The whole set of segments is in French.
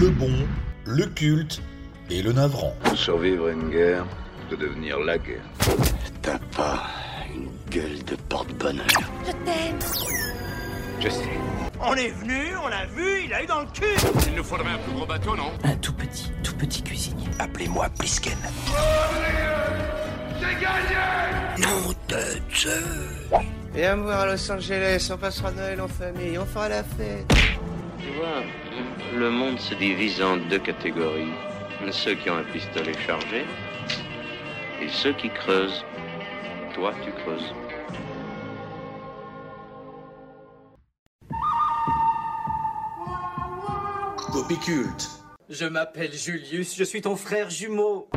le bon, le culte et le navrant. Survivre à une guerre, de devenir la guerre. T'as pas une gueule de porte-bonheur. Je t'aime. Je sais. On est venu, on l'a vu, il a eu dans le cul Il nous faudrait un plus gros bateau, non? Un tout petit, tout petit cuisinier. Appelez-moi Plisken. Nom de Dieu Viens me voir à Los Angeles, on passera Noël en famille, on fera la fête. Tu vois, le monde se divise en deux catégories. Ceux qui ont un pistolet chargé et ceux qui creusent. Toi, tu creuses. Copiculte. Je m'appelle Julius, je suis ton frère jumeau.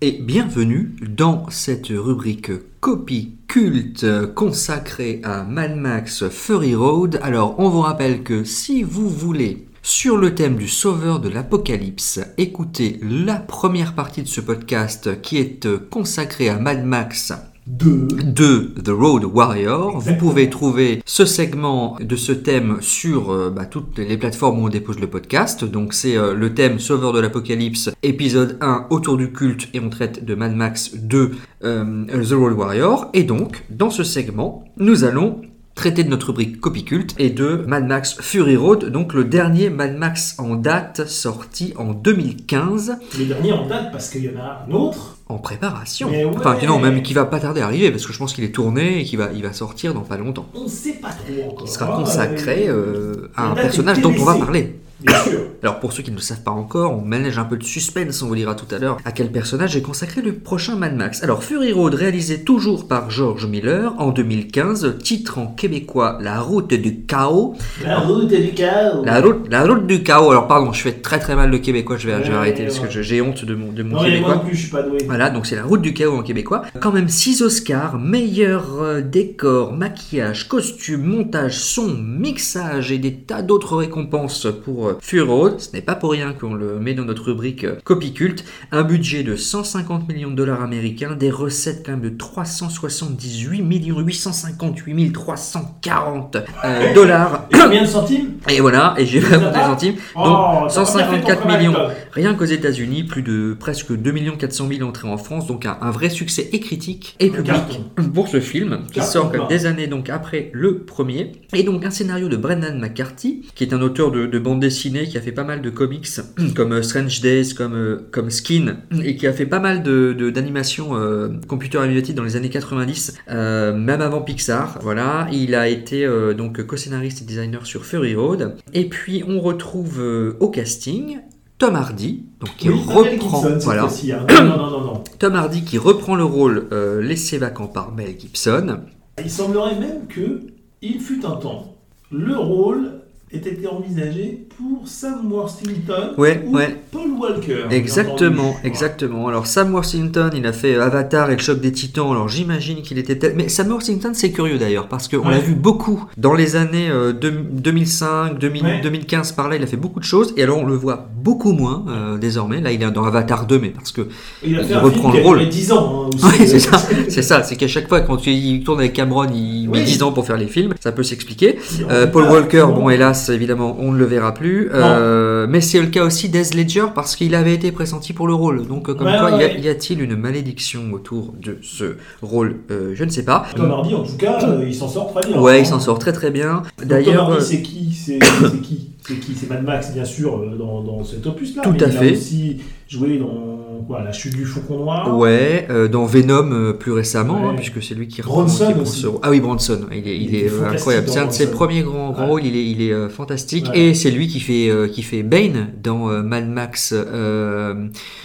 Et bienvenue dans cette rubrique copie culte consacrée à Mad Max Fury Road. Alors, on vous rappelle que si vous voulez sur le thème du sauveur de l'apocalypse, écoutez la première partie de ce podcast qui est consacrée à Mad Max de The Road Warrior. Vous pouvez trouver ce segment de ce thème sur euh, bah, toutes les plateformes où on dépose le podcast. Donc c'est euh, le thème Sauveur de l'Apocalypse, épisode 1 autour du culte et on traite de Mad Max 2 euh, The Road Warrior. Et donc dans ce segment, nous allons traiter de notre rubrique copie culte et de Mad Max Fury Road, donc le dernier Mad Max en date sorti en 2015 Le dernier en date parce qu'il y en a un autre. En préparation. Ouais. Enfin, non, même qui va pas tarder à arriver parce que je pense qu'il est tourné et qu'il va, il va sortir dans pas longtemps. On sait pas trop encore. Il sera hein, consacré euh, à un personnage dont on va parler. Bien sûr. Alors pour ceux qui ne le savent pas encore, on manège un peu de suspense, on vous dira tout à l'heure à quel personnage est consacré le prochain Mad Max. Alors Fury Road, réalisé toujours par George Miller en 2015, titre en québécois La route du chaos. La route du chaos. La route, la route du chaos. Alors pardon, je fais très très mal le québécois, je vais, je vais Ouais, arrêter ouais, parce que je- j'ai honte de mon, de mon Non, moi québécois. non plus, je suis pas doué. Voilà, donc c'est la route du chaos en québécois. Quand même 6 Oscars, meilleur euh, décor, maquillage, costume, montage, son, mixage et des tas d'autres récompenses pour Road. Ce n'est pas pour rien qu'on le met dans notre rubrique euh, copie culte. Un budget de 150 millions de dollars américains, des recettes quand même de 378 millions 858 340 euh, dollars. Et combien de centimes? Et voilà, et j'ai pas l'as compté pas centimes. Oh, Donc t'as pas bien fait ton 154 travail, millions rien qu'aux États-Unis, plus de presque 2 400 000 entrées en France, donc un, un vrai succès et critique et public carton. pour ce film qui Carton sort des années donc après le premier. Et donc un scénario de Brendan McCarthy, qui est un auteur de, de bande dessinée qui a fait pas mal de comics comme euh, Strange Days, comme, euh, comme Skin, et qui a fait pas mal de, de- d'animations euh, computer animated dans les années 90, euh, même avant Pixar. Voilà, il a été euh, donc co-scénariste et designer sur Fury Road. Et puis on retrouve au casting Tom Hardy, donc qui Oui, reprend, Gibson, voilà, hein. Non, non, non, non, non. Tom Hardy qui reprend le rôle laissé vacant par Mel Gibson. Il semblerait même que, il fut un temps, le rôle était envisagé pour Sam Worthington Ouais, ou ouais. Paul Walker. Exactement, exactement. Alors Sam Worthington, il a fait Avatar et le choc des titans, alors j'imagine qu'il était tel... Mais Sam Worthington, c'est curieux d'ailleurs, parce qu'on Ouais. l'a vu beaucoup dans les années euh, deux- 2005, 2000, Ouais. 2015, par là, il a fait beaucoup de choses, et alors on le voit beaucoup moins euh, désormais. Là, il est dans Avatar 2, mais parce que... Il a Il reprend le a rôle. duré 10 ans. hein, c'est ça, c'est ça, c'est qu'à chaque fois, quand il tourne avec Cameron, il met Oui. 10 ans pour faire les films, ça peut s'expliquer. Il Euh, Paul Walker, bon hélas, évidemment, on ne le verra plus. Euh, mais c'est le cas aussi d'Ez Ledger parce qu'il avait été pressenti pour le rôle. Donc, euh, comme Ouais, quoi, ouais, y a-t-il une malédiction autour de ce rôle Euh, Je ne sais pas. Tom Hardy, en tout cas, il s'en sort très bien. Ouais, il s'en sort très très bien. D'ailleurs, c'est qui? C'est qui? C'est qui? C'est Mad Max, bien sûr, dans, dans cet opus-là. Tout mais à il fait. a aussi joué dans quoi, La chute du faucon noir. ouais, euh, dans Venom euh, plus récemment, Ouais. hein, puisque c'est lui qui Bronson aussi. ce rôle. Ah oui, Bronson, il est, il Il est, euh, incroyable. dans C'est un de ses premiers grands, grands Ouais. rôles. Il est, il est fantastique Ouais. et c'est lui qui fait, qui fait Bane dans Mad Max.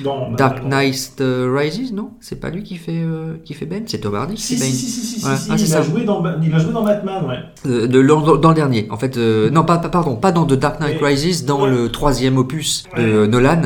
Dans Dark dans- Knight Rises, non? C'est pas lui qui fait, qui fait Ben, c'est Tom Hardy Si, si, si, Ah, il, a joué dans, Ba- il a joué dans Batman, ouais. De, dans, dans le dernier, en fait. euh, non, pas, pardon, pas dans The Dark Knight Rises, dans le troisième opus de. Nolan,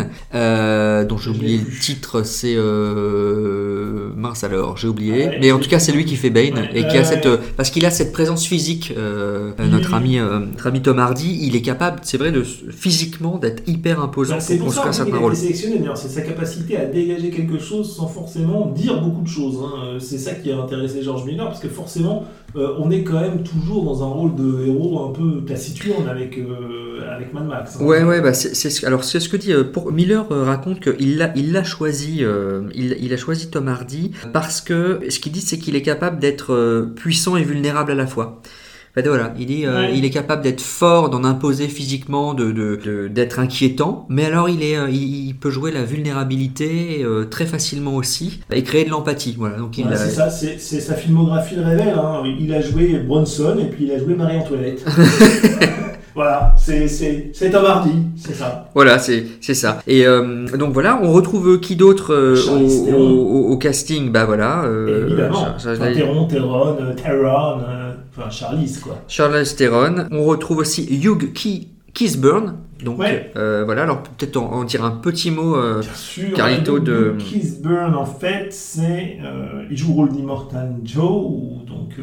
dont j'ai oublié. Titre, c'est... Euh, euh, mince alors, j'ai oublié. Ouais, mais en tout cas, c'est lui qui fait Bane Ouais, et qui a cette euh, parce qu'il a cette présence physique. euh, Oui, notre ami, euh, notre ami Tom Hardy, il est capable, c'est vrai, de physiquement d'être hyper imposant Bah, pour construire certains rôles. été sélectionné. D'ailleurs, c'est sa capacité à dégager quelque chose sans forcément dire beaucoup de choses. hein. Euh, C'est ça qui a intéressé George Miller, parce que forcément, euh, on est quand même toujours dans un rôle de héros un peu taciturne avec, euh, avec Mad Max. hein. Ouais, ouais, bah c'est, ce- alors c'est ce que dit euh, pour Miller euh, raconte qu'il l'a, il l'a choisi, euh, il, il a choisi Tom Hardy parce que ce qu'il dit c'est qu'il est capable d'être euh, puissant et vulnérable à la fois. En fait, voilà, il dit, euh, Ouais. il est capable d'être fort, d'en imposer physiquement, de, d'être inquiétant, mais alors il est, euh, il, il peut jouer la vulnérabilité euh, très facilement aussi et créer de l'empathie. Voilà, donc il Ouais, a- c'est ça, c'est c'est sa filmographie le révèle. hein. Il a joué Bronson et puis il a joué Marie-Antoinette. voilà, c'est c'est- c'est Tom Hardy, c'est ça. Voilà, c'est c'est ça. Et euh, donc voilà, on retrouve qui d'autre euh, au, Theron. au- au casting? Bah voilà, euh, Évidemment. Char- Enfin, Enfin Charlize quoi. Charlize Theron. On retrouve aussi Hugh Key- Kisburn. Donc Ouais. euh, voilà, alors peut-être en, en dire un petit mot. euh, Bien sûr. De- Kisburn, en fait, c'est. euh, il joue le rôle d'Immortal Joe, donc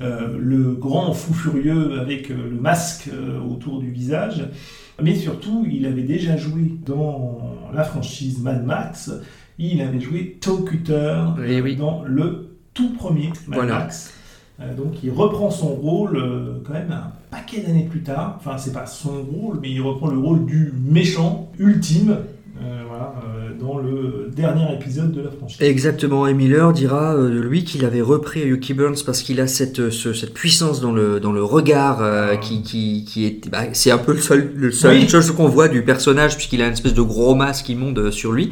euh, le grand fou furieux avec le masque autour du visage. Mais surtout, il avait déjà joué dans la franchise Mad Max. Il avait joué Toe Cutter Eh oui. dans le tout premier Mad Voilà. Max. Euh, donc il reprend son rôle euh, quand même un paquet d'années plus tard. Enfin, c'est pas son rôle, mais il reprend le rôle du méchant ultime euh, voilà, euh, dans le dernier épisode de la franchise. Exactement, et Miller dira euh, de lui qu'il avait repris Yuki Burns parce qu'il a cette, ce- cette puissance dans le, dans le regard euh, qui, qui, qui est. bah, c'est un peu le seul, le seul Oui. chose qu'on voit du personnage puisqu'il a une espèce de gros masque immonde euh, sur lui.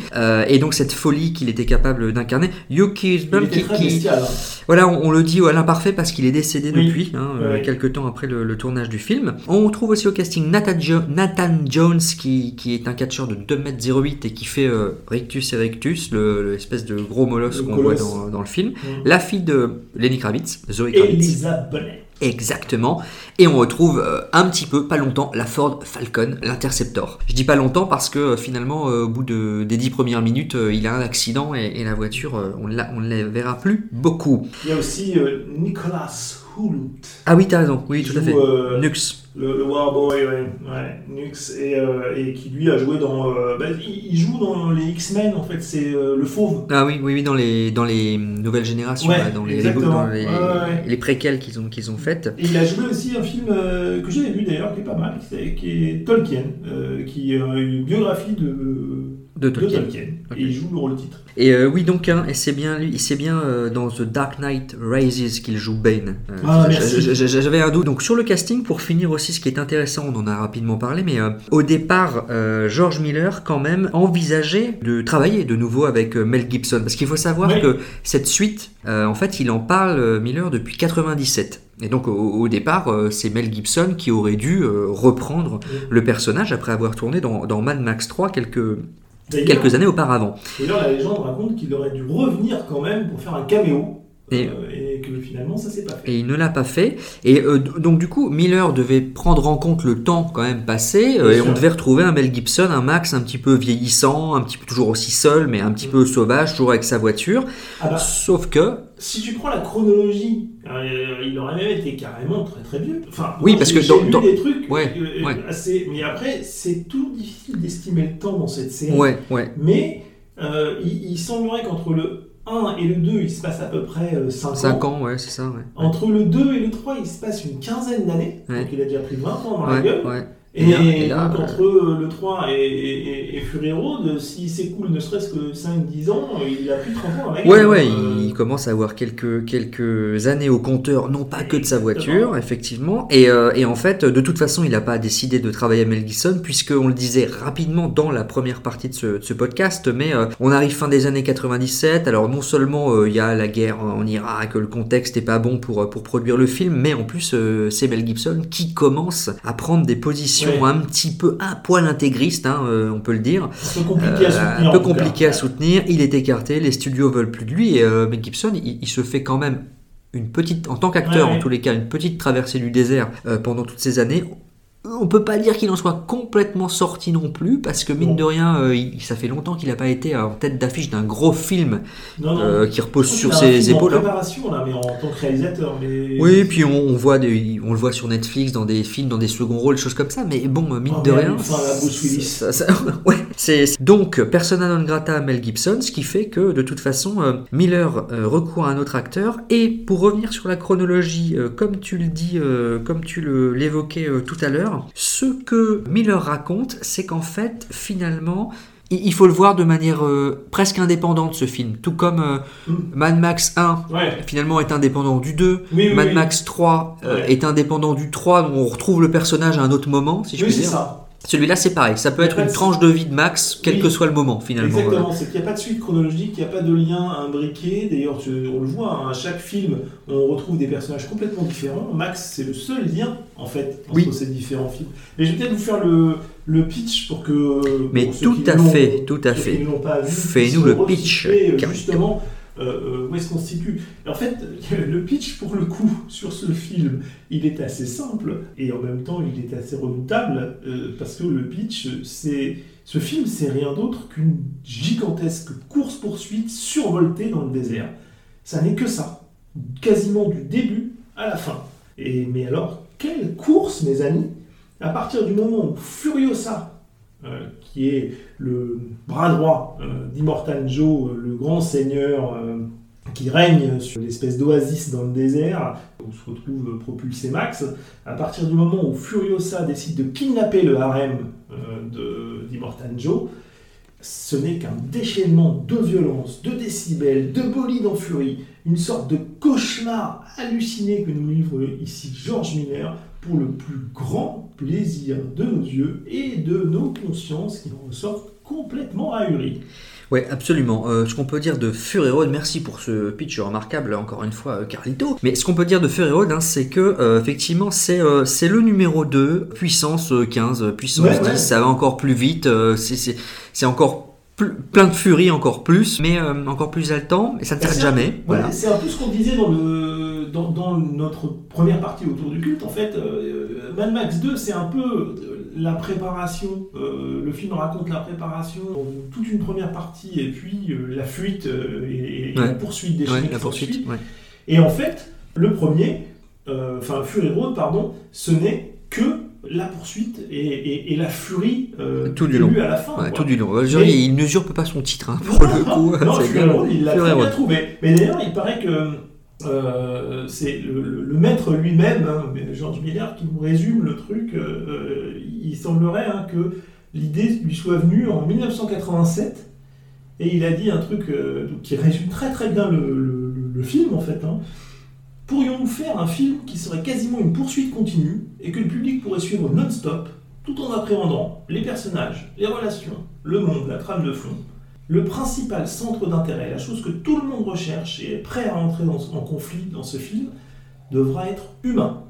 Et donc cette folie qu'il était capable d'incarner. Yuki Burns était qui, très qui- bestial. hein. Voilà, on, on le dit à l'imparfait parce qu'il est décédé Oui. depuis, hein, euh, Ouais. quelques temps après le, le tournage du film. On trouve aussi au casting Nathan, Jo- Nathan Jones, qui, qui est un catcheur de 2m08 et qui fait euh, Rictus et Rictus, le- l'espèce de gros molosse qu'on voit dans, dans le film. La fille de Lenny Kravitz, Zoe Kravitz. Elisa. Exactement. Et on retrouve euh, un petit peu, pas longtemps, la Ford Falcon, l'Interceptor. Je dis pas longtemps parce que euh, finalement, euh, au bout de, des dix premières minutes, il a un accident et, la voiture, on ne la, verra plus beaucoup. Il y a aussi Nicolas Ah oui, t'as raison, oui, tout à fait. joue, euh, Nux. le, le Warboy, ouais, ouais, Nux, et, euh, et qui lui a joué dans. euh, bah, il, il joue dans les X-Men en fait, c'est euh, le fauve. Ah oui, oui, oui, dans les, dans les nouvelles générations, Ouais, là, dans les, dans les, préquels qu'ils ont, qu'ils ont faites. Et il a joué aussi un film que j'avais vu d'ailleurs, qui est pas mal, qui, est- qui est Tolkien, qui est une biographie de, De Tolkien. Et il joue le rôle titre. Et euh, oui, donc, hein, et c'est bien, lui, c'est bien euh, dans The Dark Knight Rises qu'il joue Bane. Euh, Ah, J'avais un doute. Donc, sur le casting, pour finir aussi, ce qui est intéressant, on en a rapidement parlé, mais euh, au départ, George Miller, quand même, envisageait de travailler de nouveau avec Mel Gibson. Parce qu'il faut savoir Oui. que cette suite, en fait, il en parle, Miller, depuis 97. Et donc, au, au départ, euh, c'est Mel Gibson qui aurait dû euh, reprendre le personnage après avoir tourné dans, dans Mad Max 3 quelques, quelques années auparavant. D'ailleurs, la légende raconte qu'il aurait dû revenir quand même pour faire un caméo. Et- euh, et que finalement, ça s'est pas fait. Et il ne l'a pas fait. Et euh, donc du coup, Miller devait prendre en compte le temps quand même passé. euh, et sûr. on devait retrouver un Mel Gibson, un Max un petit peu vieillissant, un petit peu toujours aussi seul, mais un petit peu sauvage, toujours avec sa voiture. Ah bah, Sauf que, si tu prends la chronologie, euh, il aurait même été carrément très très vieux. Enfin, Oui, parce que dans- lu dans- des trucs Ouais, ouais. assez. Mais après, c'est toujours difficile d'estimer le temps dans cette série. ouais, ouais, Mais il, il semblerait qu'entre le 1 et le 2, il se passe à peu près 5, 5 ans, ouais, c'est ça, ouais. Entre le 2 et le 3, il se passe une quinzaine d'années. Ouais. Donc il a déjà pris 20 ans dans la Ouais, gueule. Ouais. Et, Et là- et là, donc entre euh, le 3 et, Fury Road, s'il s'écoule ne serait-ce que 5-10 ans, il a plus de 30 ans dans la gueule. Ouais, ouais, Euh, il commence à avoir quelques, quelques années au compteur, non pas que de sa voiture, effectivement. Et, euh, et en fait, de toute façon, il n'a pas décidé de travailler à Mel Gibson, puisqu'on le disait rapidement dans la première partie de ce, de ce podcast, mais euh, on arrive fin des années 97. Alors, non seulement il y a la guerre en Irak, le contexte est pas bon pour, pour produire le film, mais en plus, c'est Mel Gibson qui commence à prendre des positions Un petit peu, un poil intégristes, hein, euh, on peut le dire. un peu compliqué à Euh, soutenir. un peu compliqué à soutenir. Il est écarté, les studios veulent plus de lui. Et euh, Mel Gibson, il, il se fait quand même une petite, en tant qu'acteur Ouais, ouais. en tous les cas, une petite traversée du désert euh, pendant toutes ces années. On peut pas dire qu'il en soit complètement sorti non plus, parce que mine de rien, euh, il- ça fait longtemps qu'il n'a pas été en tête d'affiche d'un gros film Non, non. euh, qui repose sur ses épaules. En hein. préparation, là, mais en tant que réalisateur. Mais... Oui, puis on, on voit des, on le voit sur Netflix dans des films, dans des seconds rôles, choses comme ça. Mais bon, mine Oh, de rien, ça- ça- ouais, c'est donc persona non grata à Mel Gibson, ce qui fait que de toute façon euh, Miller recourt à un autre acteur. Et pour revenir sur la chronologie, comme tu le dis, comme tu l'évoquais tout à l'heure, ce que Miller raconte, c'est qu'en fait, finalement. Il faut le voir de manière euh, presque indépendante ce film, tout comme euh, Mm. Mad Max 1 Ouais. finalement est indépendant du 2, Oui, oui, Mad oui. Max 3 euh, Ouais. est indépendant du 3, donc on retrouve le personnage à un autre moment, si je Oui, puis dire. ça. Celui-là, c'est pareil, ça peut être une tranche de vie de Max, quel Oui. que soit le moment, finalement. Exactement, c'est qu'il n'y a pas de suite chronologique, il n'y a pas de lien imbriqué. D'ailleurs, on le voit, hein, à chaque film, on retrouve des personnages complètement différents. Max, c'est le seul lien, en fait, entre Oui. ces différents films. Mais je vais peut-être vous faire le, le pitch pour que. Mais pour ceux tout qui à fait, tout à fait. Fais-nous le pitch, euh. Justement, euh, euh, où est-ce qu'on se situe En fait, le pitch, pour le coup, sur ce film, il est assez simple et en même temps, il est assez redoutable euh, parce que le pitch, c'est. Ce film, c'est rien d'autre qu'une gigantesque course-poursuite survoltée dans le désert. Ça n'est que ça, quasiment du début à la fin. Et mais alors, quelle course, mes amis? À partir du moment où Furiosa, qui est le bras droit euh, d'Immortal Joe, euh, le grand seigneur euh, qui règne sur l'espèce d'oasis dans le désert, où se retrouve propulsé Max, à partir du moment où Furiosa décide de kidnapper le harem euh, d'Immortal Joe, ce n'est qu'un déchaînement de violence, de décibels, de bolides en furie, une sorte de cauchemar halluciné que nous livre ici George Miller pour le plus grand plaisir de nos yeux et de nos consciences qui en ressortent complètement ahuris. Ouais, absolument. Euh, ce qu'on peut dire de Fury Road, merci pour ce pitch remarquable, encore une fois, euh, Carlito. Mais ce qu'on peut dire de Fury Road, hein, c'est que, euh, effectivement, c'est euh, c'est le numéro 2, puissance euh, 15, euh, puissance Ouais, 10, ouais. ça va encore plus vite, c'est- encore plein de furie, encore plus, mais euh, encore plus haletant, et ça ne s'arrête jamais. Voilà. C'est un peu ce qu'on disait dans, le, dans, dans notre première partie autour du culte. En fait, euh, Mad Max 2, c'est un peu euh, la préparation. euh, le film raconte la préparation, toute une première partie, et puis euh, la fuite euh, et, et Ouais. la poursuite des Ouais, la poursuite. ouais. Et en fait, le premier, euh, enfin Fury Road, pardon, ce n'est que la poursuite et, et- et la furie euh, Tout du long. à la fin. Ouais, tout du long. Dire, il n'usurpe pas son titre, hein, pour le coup. non, Fury. Road, il l'a trouvé. Mais d'ailleurs, il paraît que euh, c'est le, maître lui-même, hein, mais George Miller, qui nous résume le truc. euh, euh, il semblerait hein, que l'idée lui soit venue en 1987. Et il a dit un truc euh, qui résume très très bien le film en fait. hein. Pourrions-nous faire un film qui serait quasiment une poursuite continue et que le public pourrait suivre non-stop tout en appréhendant les personnages, les relations, le monde, la trame de fond? Le principal centre d'intérêt, la chose que tout le monde recherche et est prêt à entrer dans- en conflit dans ce film, devra être humain.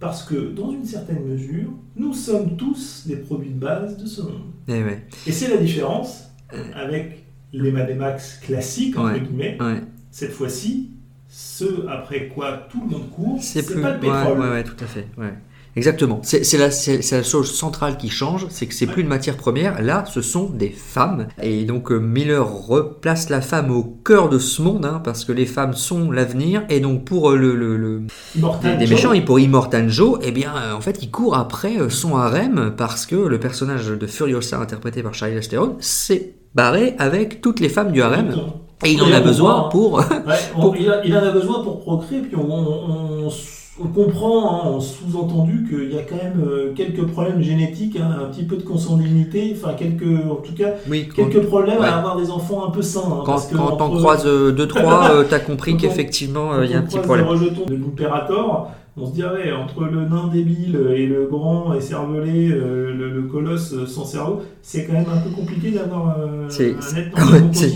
Parce que, dans une certaine mesure, nous sommes tous des produits de base de ce monde. Eh ouais. Et c'est la différence avec les Mad Max classiques, entre Ouais. guillemets. Ouais. Cette fois-ci, ce après quoi tout le monde court, C'est pas le pétrole. ouais, ouais, tout à fait. Exactement. C'est la, chose centrale qui change, c'est que c'est plus une matière première. Là, ce sont des femmes. Et donc euh, Miller replace la femme au cœur de ce monde, hein, parce que les femmes sont l'avenir. Et donc pour euh, le, le- des, méchants, et pour Immortal Joe, eh bien, euh, en fait, il court après son harem parce que le personnage de Furiosa, interprété par Charlie Theron, s'est barré avec toutes les femmes du harem. Et il en a besoin hein. pour. Il en a besoin pour procréer, puis on, on- on- on comprend hein, en sous-entendu qu'il y a quand même euh, quelques problèmes génétiques, hein, un petit peu de consanguinité, enfin quelques, en tout cas, Oui, quelques problèmes ouais. à avoir des enfants un peu sains. hein, quand, parce que quand t'en entre- croises 2-3, t'as compris on- qu'effectivement, euh, il y a un on petit problème. les rejetons de l'impérator, on se dirait entre le nain débile et le grand et cervelé, euh, le, le colosse euh, sans cerveau, c'est quand même un peu compliqué d'avoir euh, C'est- un c'est-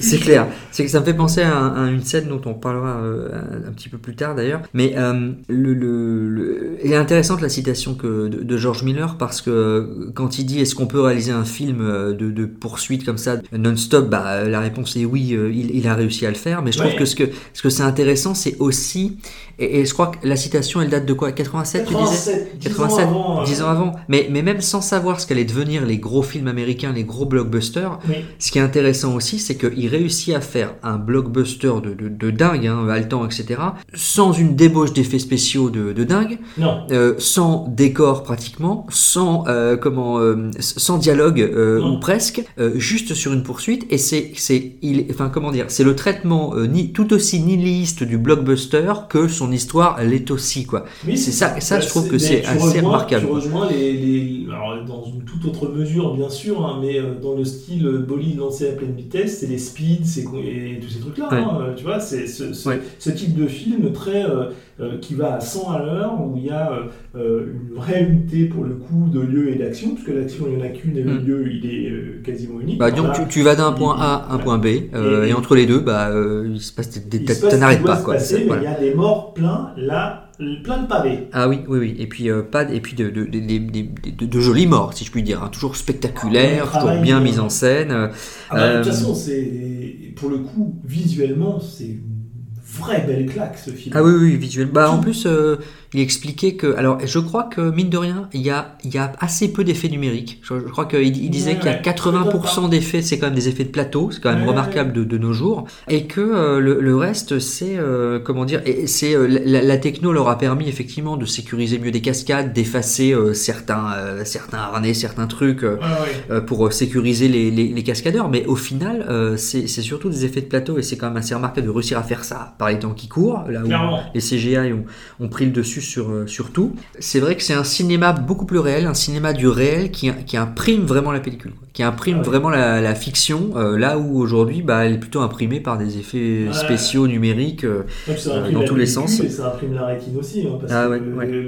film. clair. C'est que ça me fait penser à, un- à une scène dont on parlera euh, un, petit peu plus tard d'ailleurs. Mais euh, le, le, le- elle est intéressante la citation que, de, de George Miller parce que euh, quand il dit est-ce qu'on peut réaliser un film euh, de, de poursuite comme ça non-stop, bah, la réponse est oui, euh, il, il a réussi à le faire. Mais je trouve que ce que ce que c'est intéressant, c'est aussi et, et je crois que la citation elle date de quoi? 87, tu disais? 87, 10 ans 87, avant, euh, 10 ans avant. Mais, mais même sans savoir ce qu'allaient devenir les gros films américains, les gros blockbusters, Oui. ce qui est intéressant aussi, c'est qu'il réussit à faire un blockbuster de, de, de dingue, hein, haletant, etc., sans une débauche d'effets spéciaux de, de dingue, Non. euh, sans décor pratiquement, sans euh, comment, euh, sans dialogue ou presque, juste sur une poursuite. Et c'est, c'est, il, enfin comment dire, c'est le traitement ni, tout aussi nihiliste du blockbuster que son histoire l'est aussi, quoi. Oui, C'est ça- ça, je trouve que c'est assez remarquable. Tu rejoins les, les- alors dans une toute autre mesure, bien sûr, hein, mais euh, dans le style euh, bolide lancé à pleine vitesse, c'est les speeds c'est, et tous ces trucs-là. Ouais. hein, euh, tu vois, c'est ce, ce- Ouais. ce type de film très euh, qui va à 100 à l'heure, où il y a euh, une vraie unité pour le coup de lieu et d'action, puisque l'action il n'y en a qu'une et le Mm. lieu il est euh, quasiment unique. Bah, donc Voilà. tu, tu vas d'un point A à un ouais. point B, Et- et, entre les deux, bah, il se passe des, des- Il t'as- se passe t'en ce qui arrêtes doit pas, quoi. passer, mais il y a des morts plein là, plein de pavés. Ah oui, oui, oui. Et puis euh, pas, de- et puis de, de, jolies morts, si je puis dire, hein. toujours spectaculaires, Ah, toujours bien euh, mises en scène. Ah bah, de toute euh, façon, c'est pour le coup, visuellement, c'est une vraie belle claque ce film. Ah oui, oui, visuel. Bah, en plus, euh, il expliquait que. Alors, je crois que, mine de rien, il y a, il y a assez peu d'effets numériques. Je, je crois qu'il il disait Ouais, qu'il y a ouais, 80% d'effets, c'est quand même des effets de plateau, c'est quand même Ouais, remarquable de, de nos jours. Et que euh, le, le reste, c'est. euh, comment dire c'est euh, la, la techno leur a permis effectivement de sécuriser mieux des cascades, d'effacer certains, certains harnais, certains trucs. Ouais, pour sécuriser les, les, les cascadeurs, mais au final, c'est c'est surtout des effets de plateau et c'est quand même assez remarquable de réussir à faire ça par les temps qui courent, là où Clairement. les CGI ont, ont pris le dessus sur, euh, sur tout. C'est vrai que c'est un cinéma beaucoup plus réel, un cinéma du réel qui, qui imprime vraiment la pellicule, qui imprime Ah ouais. vraiment la, la fiction, euh, là où aujourd'hui, bah, elle est plutôt imprimée par des effets Ouais. spéciaux numériques. euh, Donc, ça Euh, imprime dans tous les sens. Et ça imprime la rétine aussi. hein, parce Ah que ouais, le- ouais. le-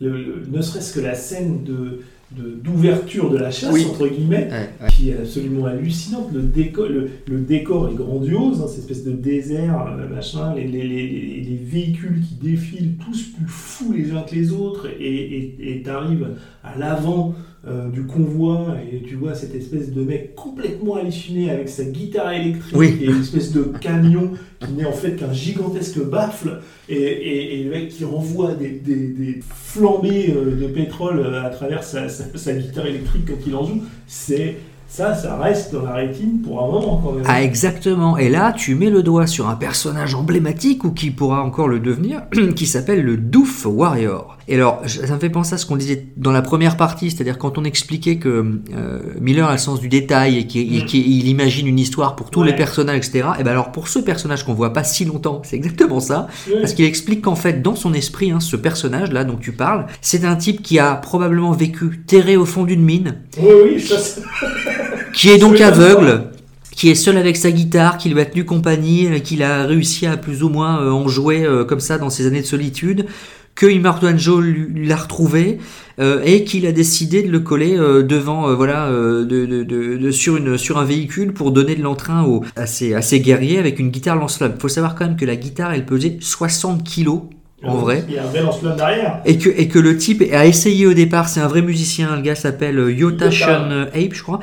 le- le- ne serait-ce que la scène de- d'ouverture de, la chasse, Oui. entre guillemets, ouais, ouais. qui est absolument hallucinante. Le décor, le, le décor est grandiose, hein, cette espèce de désert, euh, machin, les, les, les, les- les véhicules qui défilent, tous plus fous les uns que les autres, et tu arrives à l'avant euh, du convoi, et tu vois cette espèce de mec complètement halluciné avec sa guitare électrique Oui. et une espèce de camion qui n'est en fait qu'un gigantesque baffle, et, et, le mec qui renvoie des, des, flambées euh, de pétrole euh, à travers sa, sa, sa guitare électrique quand il en joue, c'est ça, ça reste dans la rétine pour un moment quand même. Ah exactement. Et là, tu mets le doigt sur un personnage emblématique ou qui pourra encore le devenir, qui s'appelle le Doof Warrior. Et alors, ça me fait penser à ce qu'on disait dans la première partie, c'est-à-dire quand on expliquait que euh, Miller a le sens du détail et qu'il Mm. imagine une histoire pour tous Ouais. les personnages, etc. Et ben alors pour ce personnage qu'on voit pas si longtemps, c'est exactement ça. Ouais. Parce qu'il explique qu'en fait, dans son esprit, hein, ce personnage-là dont tu parles, c'est un type qui a probablement vécu terré au fond d'une mine, Oui, oui, ça, qui est donc aveugle, qui est seul avec sa guitare, qui lui a tenu compagnie, euh, qu'il a réussi à plus ou moins euh, en jouer euh, comme ça dans ses années de solitude, que Imartuanjo lui l'a retrouvé euh, et qu'il a décidé de le coller euh, devant, euh, voilà, de, de- de- de- sur, une, sur un véhicule pour donner de l'entrain à, ses, à ses guerriers avec une guitare lance-flamme. faut savoir quand même que la guitare, elle pesait 60 kilos en vrai. Il y a un vrai lance-flamme derrière. Et que, et que le type a essayé au départ, c'est un vrai musicien, le gars s'appelle Yota Yota. Shun Ape, je crois.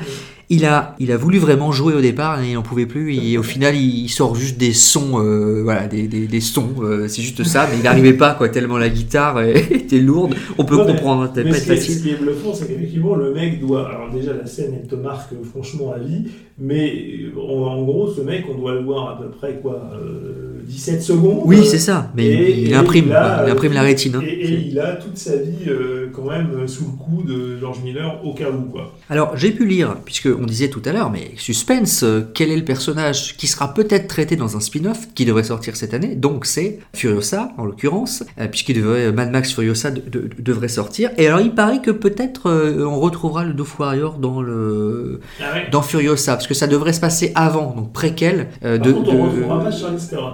Il a, il a voulu vraiment jouer au départ et il n'en pouvait plus. Et au final, il sort juste des sons, euh, voilà, des, des, des sons, euh, c'est juste ça. Mais il n'arrivait pas, quoi, tellement la guitare était lourde. On peut comprendre, ça Mais pas ce qui, est, ce qui est bluffant, c'est qu'effectivement, le mec doit. Alors, déjà, la scène, elle te marque franchement à vie, mais euh, en, en gros, ce mec, on doit le voir à peu près, quoi, euh, 17 secondes. Oui, Euh, c'est ça. Mais et- il et imprime, il a, quoi, il imprime la rétine. hein. Et, et il a toute sa vie, euh, quand même, euh, sous le coup de George Miller, au cas où, quoi. Alors, j'ai pu lire, puisque on disait tout à l'heure, mais suspense, quel est le personnage qui sera peut-être traité dans un spin-off qui devrait sortir cette année? Donc, c'est Furiosa, en l'occurrence, puisqu'il devrait, Mad Max Furiosa de- de- devrait sortir. Et alors, il paraît que peut-être euh, on retrouvera le Doof Warrior dans le Ah ouais. dans Furiosa, parce que ça devrait se passer avant, donc préquel. euh, Par de, contre, on de- retrouvera pas Charlize Theron.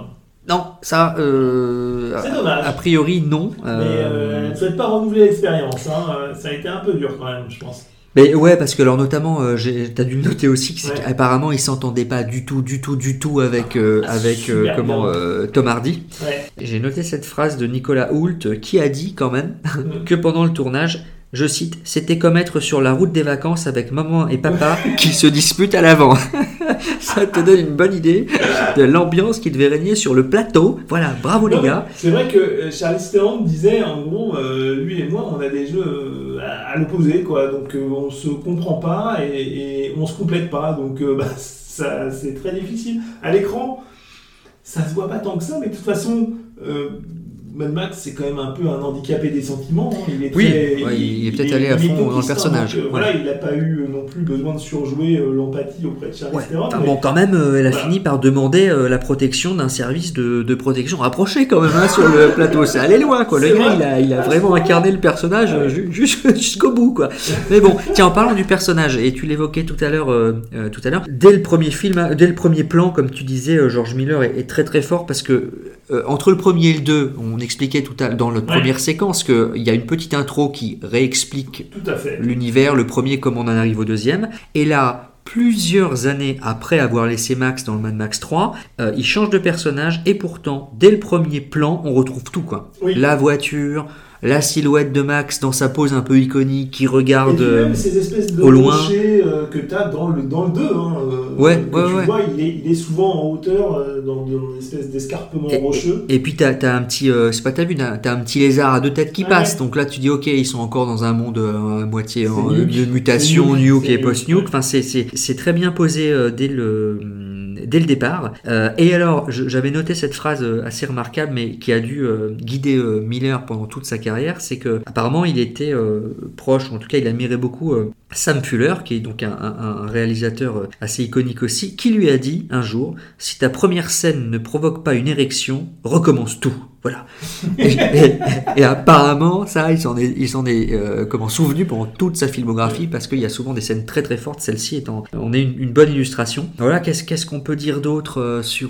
Non, ça, euh, dommage. a priori non. Mais Euh, euh, ne souhaite pas renouveler l'expérience. hein. Euh, Ça a été un peu dur, quand même, je pense. Mais ouais, parce que alors notamment, euh, t'as dû noter aussi, c'est Ouais. qu'apparemment il s'entendait pas du tout, du tout, du tout avec euh, Ah, avec euh, comment euh, Tom Hardy. Ouais. J'ai noté cette phrase de Nicolas Hoult euh, qui a dit quand même que pendant le tournage, je cite, c'était comme être sur la route des vacances avec maman et papa qui se disputent à l'avant. Ça te donne une bonne idée de l'ambiance qui devait régner sur le plateau. Voilà, bravo les gars. C'est vrai que euh, Charlie Theron disait, en gros, euh, lui et moi, on a des jeux euh, à, à l'opposé, quoi. Donc euh, on se comprend pas et, et on se complète pas. Donc euh, bah, ça, c'est très difficile. À l'écran, ça se voit pas tant que ça, mais de toute façon, Mad Max, c'est quand même un peu un handicapé des sentiments. hein. Il est Oui, très- ouais, il est peut-être allé à est fond dans le personnage. donc, euh. Voilà, il n'a pas eu euh, non plus besoin de surjouer euh, l'empathie auprès de Charlie Ouais. Theron. Mais- bon, quand même, euh, elle a Voilà. fini par demander la protection d'un service de, de protection rapproché quand même hein, sur le plateau. Ça allait loin, quoi. Le C'est gars, il a, il a vraiment c'est incarné le personnage ju- ju- jusqu'au bout, quoi. Mais bon, tiens, en parlant du personnage, et tu l'évoquais tout à l'heure, tout à l'heure, dès le premier film, dès le premier plan, comme tu disais, George Miller est, est très très fort parce que entre le premier et le deux, on expliquait tout à dans notre Ouais. première séquence qu'il y a une petite intro qui réexplique Tout à fait. l'univers, le premier comme on en arrive au deuxième. Et là, plusieurs années après avoir laissé Max dans le Mad Max 3, euh, il change de personnage et pourtant, dès le premier plan, on retrouve tout quoi. Oui. La voiture, la silhouette de Max dans sa pose un peu iconique qui Et regarde... euh, même ces espèces de au loin. euh, que tu as dans le, dans le 2. Hein, euh, Ouais, que ouais, tu ouais. vois, il est, il est souvent en hauteur euh, dans, une espèce d'escarpement Et- rocheux. Et puis t'as as un petit, euh, c'est pas t'as vu, t'as un petit lézard à deux têtes qui passe. Donc là tu dis ok, ils sont encore dans un monde euh, à moitié en- nuke. de mutation, nuke. nuke et nuke, post-nuke. ouais. Enfin c'est très bien posé euh, dès le dès le départ. Euh, et alors j'avais noté cette phrase euh, assez remarquable, mais qui a dû euh, guider Miller pendant toute sa carrière, c'est que apparemment il était proche, en tout cas il admirait beaucoup Sam Fuller, qui est donc un, un- un réalisateur euh, assez iconique aussi, qui lui a dit un jour si ta première scène ne provoque pas une érection, recommence tout. Voilà. Et, et- et apparemment, ça, il s'en est, il s'en est euh, comment souvenu pendant toute sa filmographie parce qu'il y a souvent des scènes très très fortes. Celle-ci étant, on est une, une bonne illustration. Voilà, qu'est-ce qu'est-ce qu'on peut dire d'autre euh, sur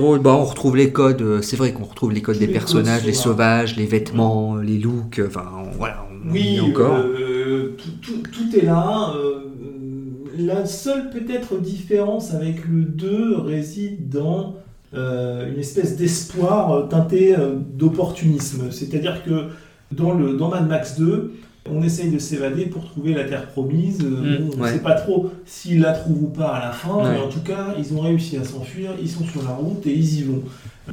Road Bah, on retrouve les codes. c'est vrai qu'on retrouve les codes des les personnages, les sauvages, les vêtements, les looks. Enfin, on- voilà. On Oui, encore. euh, tout, tout- tout est là. euh, la seule peut-être différence avec le 2 réside dans euh, une espèce d'espoir teinté d'opportunisme. C'est-à-dire que dans, le, dans Mad Max 2, on essaye de s'évader pour trouver la Terre promise. Mm, on ne ouais. sait pas trop s'ils la trouvent ou pas à la fin, Ouais. mais en tout cas, ils ont réussi à s'enfuir, ils sont sur la route et ils y vont.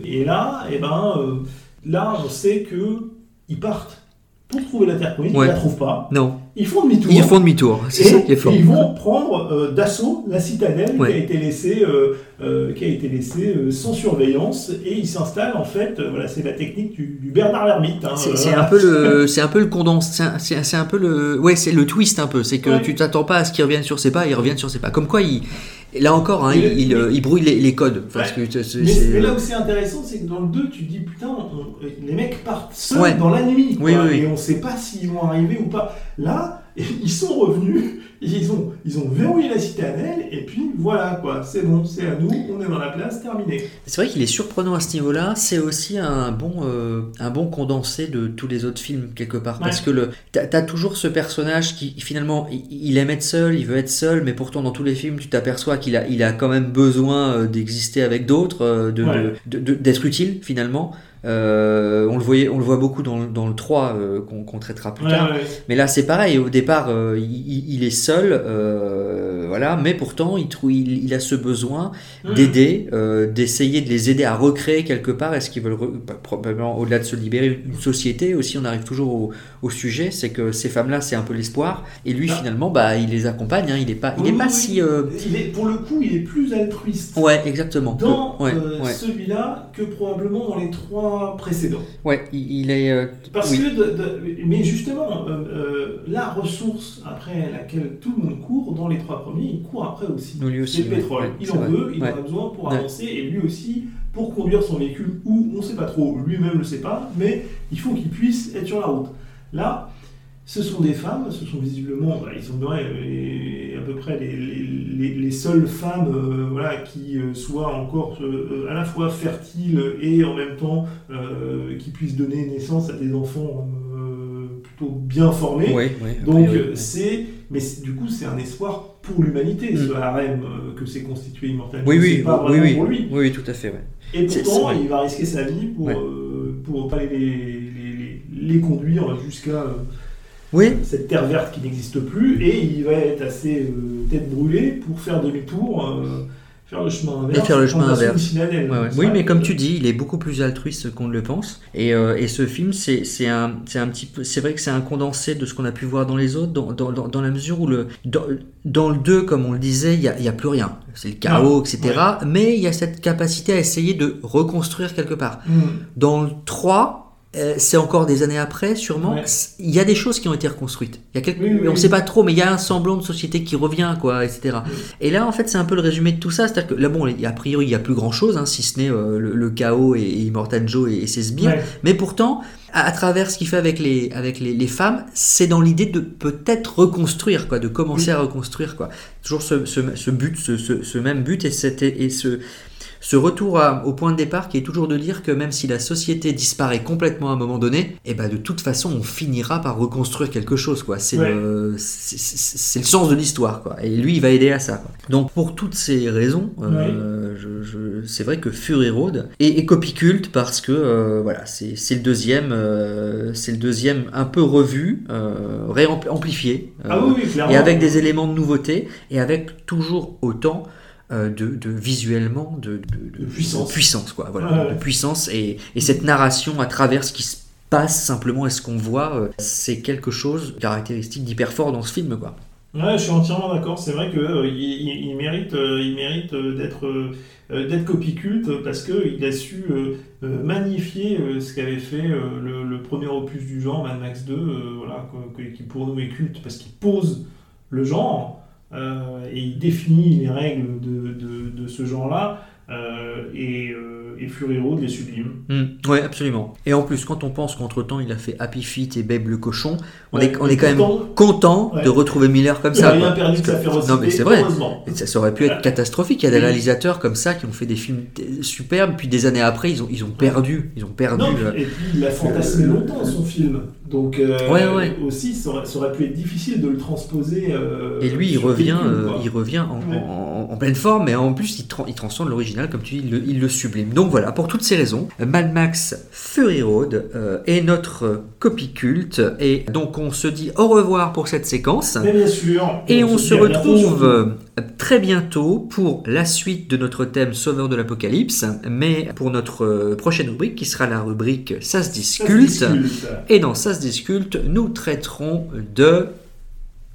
Et là, eh ben, euh, là, on sait que ils partent pour trouver la Terre promise, Ouais. ils la trouvent pas, Non, ils font demi-tour. ils font demi-tour. C'est ça qui est fort. Ils vont prendre euh, d'assaut la citadelle Ouais. qui a été laissée, euh, euh, qui a été laissée sans surveillance et ils s'installent en fait. voilà, c'est la technique du, du Bernard l'ermite. hein, C'est un peu le, c'est un peu le condensé, c'est un- peu le, ouais, c'est le twist un peu. C'est que Ouais. tu t'attends pas à ce qu'ils reviennent sur ses pas, ils reviennent sur ses pas. Comme quoi, là encore, hein, le- il, euh, il brouille les, les codes. Parce que c'est- c'est- Mais, là où c'est intéressant, c'est que dans le 2, tu te dis putain, on- les mecs partent seuls Ouais. dans la nuit. quoi, Oui, oui, oui. Et on sait pas s'ils vont arriver ou pas. Là, ils sont revenus, ils ont, ils ont verrouillé la citadelle, et puis voilà, quoi, c'est bon, c'est à nous, on est dans la place, terminé. C'est vrai qu'il est surprenant à ce niveau-là. C'est aussi un bon, euh, un bon condensé de tous les autres films quelque part, parce que le, t'as as toujours ce personnage qui finalement, il, il aime être seul, il veut être seul, mais pourtant dans tous les films, tu t'aperçois qu'il a, il a quand même besoin euh, d'exister avec d'autres, euh, de, Ouais. de- de- d'être utile finalement. Euh, on le voyait, on le voit beaucoup dans, le- dans le 3 euh, qu'on traitera plus Ouais, tard. ouais. Mais là, c'est pareil. Au départ, euh, il, est seul, voilà. Mais pourtant, il, trouve, il, il a ce besoin Mmh. d'aider, d'essayer de les aider à recréer quelque part. Est-ce qu'ils veulent probablement au-delà de se libérer une société aussi? On arrive toujours au, au sujet, c'est que ces femmes-là, c'est un peu l'espoir. Et lui, Ah. finalement, bah, il les accompagne. Hein, il est pas, il Oui, est pas oui, si. euh, Il est, pour le coup, il est plus altruiste. Ouais, exactement. dans ouais, euh, ouais. celui-là que probablement dans les trois précédents. Ouais, il, il est. euh, Parce que, de- de- mais justement, euh, euh, la ressource après laquelle tout le monde court, dans les trois premiers, il court après aussi. Lui C'est aussi. le ouais, pétrole. ouais, il c'est en vrai. veut, il en a besoin pour avancer, et lui aussi pour conduire son véhicule, ou on ne sait pas trop, lui-même ne le sait pas, mais il faut qu'il puisse être sur la route. Là, ce sont des femmes, ce sont visiblement, bah, ils sont les- à peu près les, les- les- les seules femmes euh, voilà, qui euh, soient encore euh, à la fois fertiles et en même temps euh, qui puissent donner naissance à des enfants euh, plutôt bien formés. Oui, oui. a Donc euh, c'est, mais du coup c'est un espoir pour l'humanité, Mm. ce harem euh, que s'est constitué Immortal Oui, oui, pas oui, vraiment pour lui. oui, tout à fait, ouais. Et pourtant, il va risquer sa vie pour Ouais. euh, pour pas les, les, conduire jusqu'à euh, Oui, cette terre verte qui n'existe plus, et il va être assez euh, tête brûlée pour faire demi-tour, euh, faire le chemin inverse. faire le chemin inverse. Ouais, ouais. Oui, mais comme tu dis, il est beaucoup plus altruiste qu'on ne le pense. Et, euh, et ce film, c'est c'est un, c'est un petit peu, c'est vrai que c'est un condensé de ce qu'on a pu voir dans les autres, dans, dans, dans, dans la mesure où le, dans, dans le 2, comme on le disait, il n'y a, y a plus rien. C'est le chaos, etc. Mais il y a cette capacité à essayer de reconstruire quelque part. Mm. Dans le 3, euh, c'est encore des années après, sûrement. Ouais. Il y a des choses qui ont été reconstruites. Il y a quelques... Oui, oui, On ne sait pas trop, mais il y a un semblant de société qui revient, quoi, etc. Et là, en fait, c'est un peu le résumé de tout ça. C'est-à-dire que là, bon, a- priori, il n'y a plus grand-chose, hein, si ce n'est euh, le, le chaos et, et Joe et, et ses sbires. Ouais. Mais pourtant, à, à travers ce qu'il fait avec les, avec les, les femmes, c'est dans l'idée de peut-être reconstruire, quoi, de commencer à reconstruire, quoi. Toujours ce, ce, ce but, ce, ce, ce même but et, cette, et ce, ce retour à- au point de départ qui est toujours de dire que même si la société disparaît complètement à un moment donné, et ben de toute façon on finira par reconstruire quelque chose quoi. C'est Ouais. le, c'est- le sens de l'histoire quoi. Et lui il va aider à ça. Quoi. Donc pour toutes ces raisons, euh, je- je- c'est vrai que Fury Road est, est copie culte parce que euh, voilà c'est le deuxième, euh, c'est le deuxième un peu revu, réamplifié. Ah oui. Et avec des éléments de nouveauté et avec toujours autant de, de visuellement de, de- puissance. quoi voilà ouais. de puissance et, et cette narration à travers ce qui se passe simplement et ce qu'on voit euh, c'est quelque chose de caractéristique d'hyper fort dans ce film quoi Ouais, je suis entièrement d'accord. C'est vrai que euh, il, mérite, euh, il mérite euh, d'être euh, euh, d'être copie culte parce que il a su euh, euh, magnifier euh, ce qu'avait fait euh, le, le premier opus du genre, Mad Max 2, euh, voilà, qui pour nous est culte parce qu'il pose le genre euh, et il définit les règles de, de, de ce genre-là. euh, et, euh, et Fury Road les sublime. Mm, ouais absolument et en plus quand on pense qu'entre temps il a fait Happy Feet et Babe le cochon on Ouais, est, on est quand même content Ouais. de retrouver Miller comme il ça rien quoi. perdu de sa férocité. non mais c'est vrai. Et ça, ça aurait pu être catastrophique. Il y a des réalisateurs comme ça qui ont fait des films superbes, puis des années après, ils ont, ils ont perdu. Ils ont perdu. Non, euh, et puis il a fantasmé longtemps son film. Donc euh, Ouais, ouais. aussi, ça aurait, ça aurait pu être difficile de le transposer. euh, Et lui, il revient, euh, quoi. il revient en, Ouais. en- en pleine forme, mais en plus, il, tra- il transcende l'original, comme tu dis, il le, il le sublime. Donc voilà, pour toutes ces raisons, Mad Max Fury Road est notre copie culte. Et donc, on se dit au revoir pour cette séquence. Mais bien sûr. Et on se retrouve très bientôt pour la suite de notre thème Sauveur de l'Apocalypse, mais pour notre euh, prochaine rubrique qui sera la rubrique Ça se Ça se disculte. disculte. Et dans Ça se disculte, nous traiterons de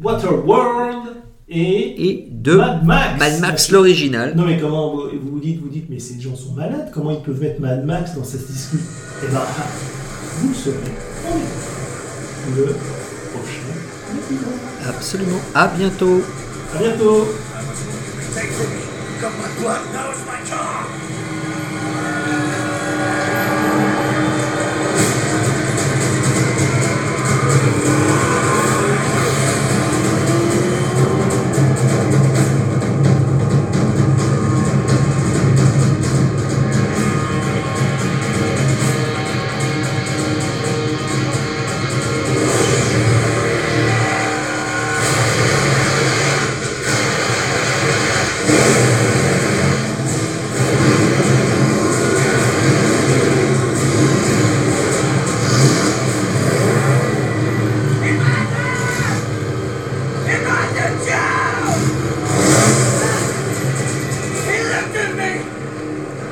Waterworld et, et de Mad Max. Mad Max l'original. Non mais comment vous dites, vous dites, mais ces gens sont malades, comment ils peuvent mettre Mad Max dans cette discussion Eh ben, ah, vous le saurez le prochain épisode. Absolument. À bientôt. À bientôt take from me. Got my blood, now it's my turn.